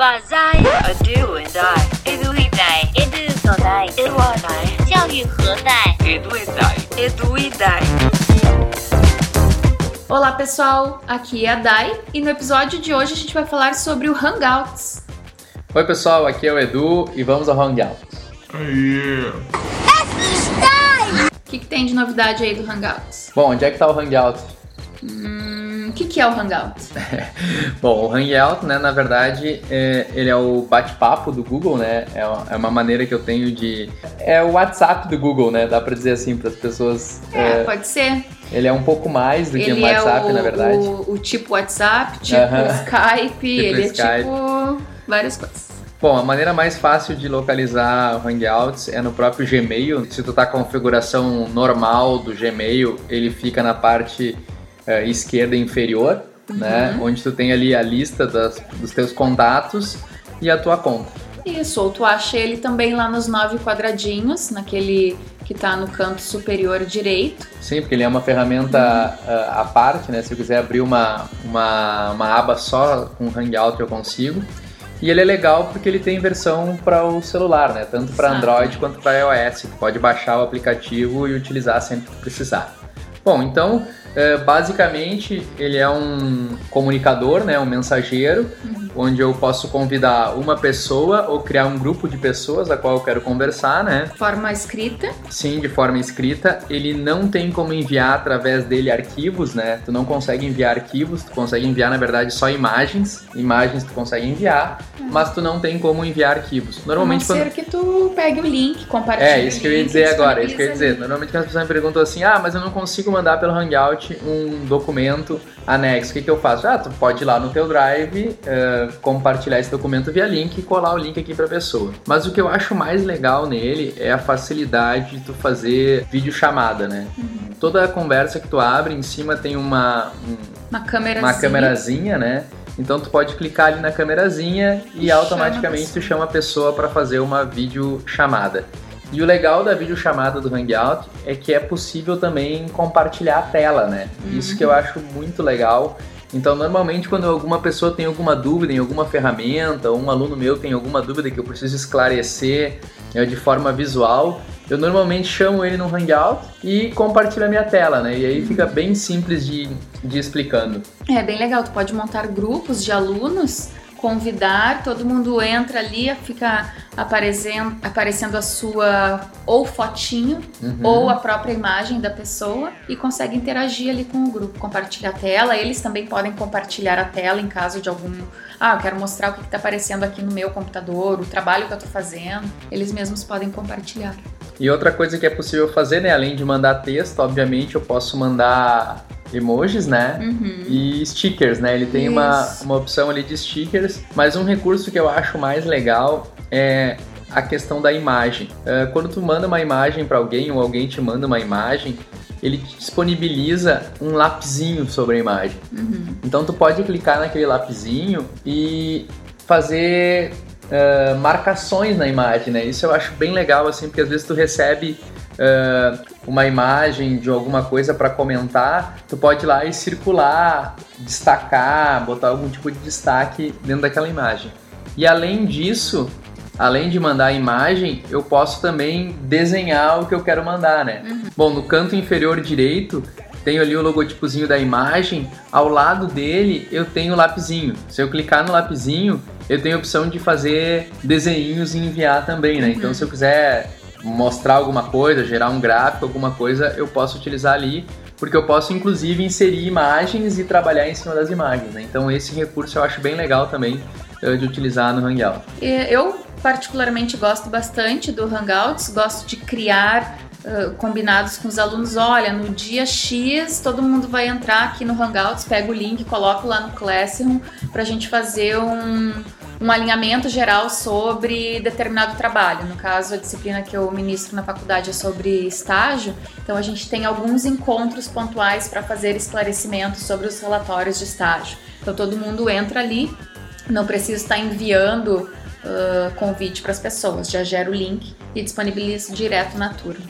万载，do and I，do we die，do so die，do or die，教育何在？do we e we die。Olá pessoal, aqui é a Dai e no episódio de hoje a gente vai falar sobre o Hangouts. Oi pessoal, aqui é o Edu e vamos ao Hangouts. O que, que tem de novidade aí do Hangouts? Bom, onde é que tá o Hangouts? Hum, o que, que é o Hangouts? Bom, o Hangout, né, na verdade, é, ele é o bate-papo do Google, né? É uma, é uma maneira que eu tenho de. É o WhatsApp do Google, né? Dá pra dizer assim para as pessoas. É, pode ser. Ele é um pouco mais do que Ele um WhatsApp, é o, na verdade. O, o tipo WhatsApp, tipo Aham. Skype, ele Skype. é tipo várias coisas. Bom, a maneira mais fácil de localizar o Hangouts é no próprio Gmail. Se tu tá com a configuração normal do Gmail, ele fica na parte eh, esquerda inferior, né? Onde tu tem ali a lista das- dos teus contatos e a tua conta. Isso, ou tu acha ele também lá nos nove quadradinhos, naquele que tá no canto superior direito. Sim, porque ele é uma ferramenta ah, à parte, né? Se eu quiser abrir uma, uma, uma aba só com Hangout eu consigo. E ele é legal porque ele tem versão para o celular, né? Tanto para. Android quanto para iOS. Tu pode baixar o aplicativo e utilizar sempre que precisar. Bom, então, eh, basicamente, ele é um comunicador, né? Um mensageiro, onde eu posso convidar uma pessoa ou criar um grupo de pessoas a qual eu quero conversar, né? Forma escrita. Sim, de forma escrita. Ele não tem como enviar através dele arquivos, né? Tu não consegue enviar arquivos, tu consegue enviar, na verdade, só imagens. Imagens tu consegue enviar, mas tu não tem como enviar arquivos. A não Normalmente quando. ser que tu pegue o link, compartilhe É, isso que eu ia dizer agora, isso que eu ia dizer. Normalmente quando as pessoas me perguntam assim, ah, mas eu não consigo mandar pelo Hangout um documento anexo, o que, que eu faço? Ah, tu pode ir lá no teu Drive, eh, compartilhar esse documento via link e colar o link aqui pra pessoa. Mas o que eu acho mais legal nele é a facilidade de tu fazer videochamada, né? Toda a conversa que tu abre, em cima tem uma, um- Uma câmera uma câmerazinha, né? Então tu pode clicar ali na câmerazinha e, E chama a automaticamente pessoa. tu chama a pessoa para fazer uma videochamada. E o legal da videochamada do Hangout é que é possível também compartilhar a tela, né? Isso que eu acho muito legal. Então, normalmente, quando alguma pessoa tem alguma dúvida em alguma ferramenta, ou um aluno meu tem alguma dúvida que eu preciso esclarecer eh, de forma visual, eu normalmente chamo ele no Hangout e compartilho a minha tela, né? E aí fica bem simples de, de explicando. É bem legal, tu pode montar grupos de alunos, convidar, todo mundo entra ali, fica aparecendo, aparecendo a sua ou fotinho Uhum. ou a própria imagem da pessoa e consegue interagir ali com o grupo, compartilhar a tela. Eles também podem compartilhar a tela em caso de algum. Ah, eu quero mostrar o que está aparecendo aqui no meu computador, o trabalho que eu estou fazendo. Eles mesmos podem compartilhar. E outra coisa que é possível fazer, né? Além de mandar texto, obviamente eu posso mandar emojis, né? Uhum. E stickers, né? Ele tem uma, Isso. uma opção ali de stickers, mas um recurso que eu acho mais legal é a questão da imagem. É, quando tu manda uma imagem para alguém ou alguém te manda uma imagem, ele te disponibiliza um lapisinho sobre a imagem. Uhum. Então tu pode clicar naquele lapisinho e fazer ah, marcações na imagem, né? Isso eu acho bem legal, assim, porque às vezes tu recebe ah, uma imagem de alguma coisa para comentar, tu pode ir lá e circular, destacar, botar algum tipo de destaque dentro daquela imagem. E além disso, além de mandar a imagem, eu posso também desenhar o que eu quero mandar, né? Bom, no canto inferior direito tenho ali o logotipozinho da imagem, ao lado dele eu tenho o lapisinho. Se eu clicar no lapisinho, eu tenho a opção de fazer desenhinhos e enviar também, né? Então se eu quiser mostrar alguma coisa, gerar um gráfico, alguma coisa, eu posso utilizar ali, porque eu posso inclusive inserir imagens e trabalhar em cima das imagens, né? Então esse recurso eu acho bem legal também eh, de utilizar no Hangout. Eu particularmente gosto bastante do Hangouts, gosto de criar uh, combinados com os alunos. Olha, no dia X todo mundo vai entrar aqui no Hangouts, pega o link, coloca lá no Classroom para a gente fazer um, um alinhamento geral sobre determinado trabalho. No caso, a disciplina que eu ministro na faculdade é sobre estágio, então a gente tem alguns encontros pontuais para fazer esclarecimentos sobre os relatórios de estágio. Então todo mundo entra ali, não precisa estar enviando uh, convite para as pessoas, já gera o link e disponibiliza direto na turma.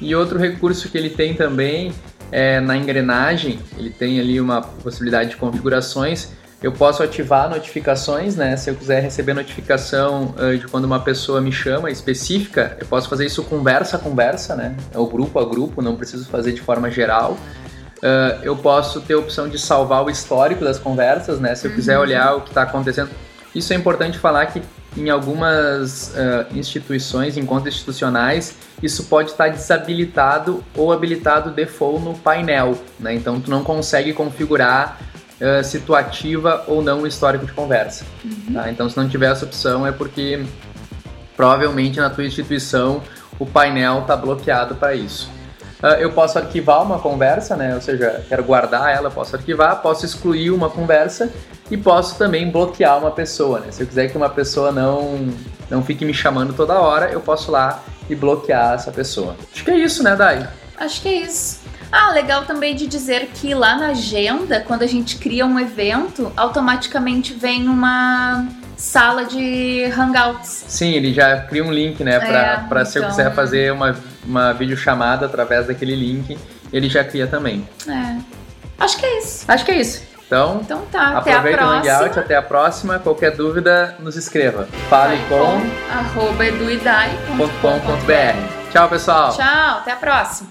E outro recurso que ele tem também é na engrenagem, ele tem ali uma possibilidade de configurações Eu posso ativar notificações, né? Se eu quiser receber notificação uh, de quando uma pessoa me chama específica, eu posso fazer isso conversa a conversa, né? Ou grupo a grupo, não preciso fazer de forma geral. Uh, eu posso ter a opção de salvar o histórico das conversas, né? Se eu quiser olhar o que está acontecendo. Isso é importante falar que em algumas uh, instituições, em contas institucionais, isso pode estar desabilitado ou habilitado default no painel, né? Então tu não consegue configurar uh, se tu ativa ou não o histórico de conversa. Uhum. Tá? Então se não tiver essa opção é porque provavelmente na tua instituição o painel está bloqueado para isso. Uh, eu posso arquivar uma conversa, né? Ou seja, quero guardar ela, posso arquivar, posso excluir uma conversa e posso também bloquear uma pessoa, né? Se eu quiser que uma pessoa não, não fique me chamando toda hora, eu posso lá e bloquear essa pessoa. Acho que é isso, né, Dai? Acho que é isso. Ah, legal também de dizer que lá na agenda, quando a gente cria um evento, automaticamente vem uma sala de hangouts. Sim, ele já cria um link, né? Para é, se então... eu quiser fazer uma, uma videochamada através daquele link, ele já cria também. É. Acho que é isso. Acho que é isso. Então, então tá, até aproveita a próxima. o Hangout, até a próxima. Qualquer dúvida, nos escreva. Fale com, arroba eduidai.com.br. Tchau, pessoal. Tchau, até a próxima.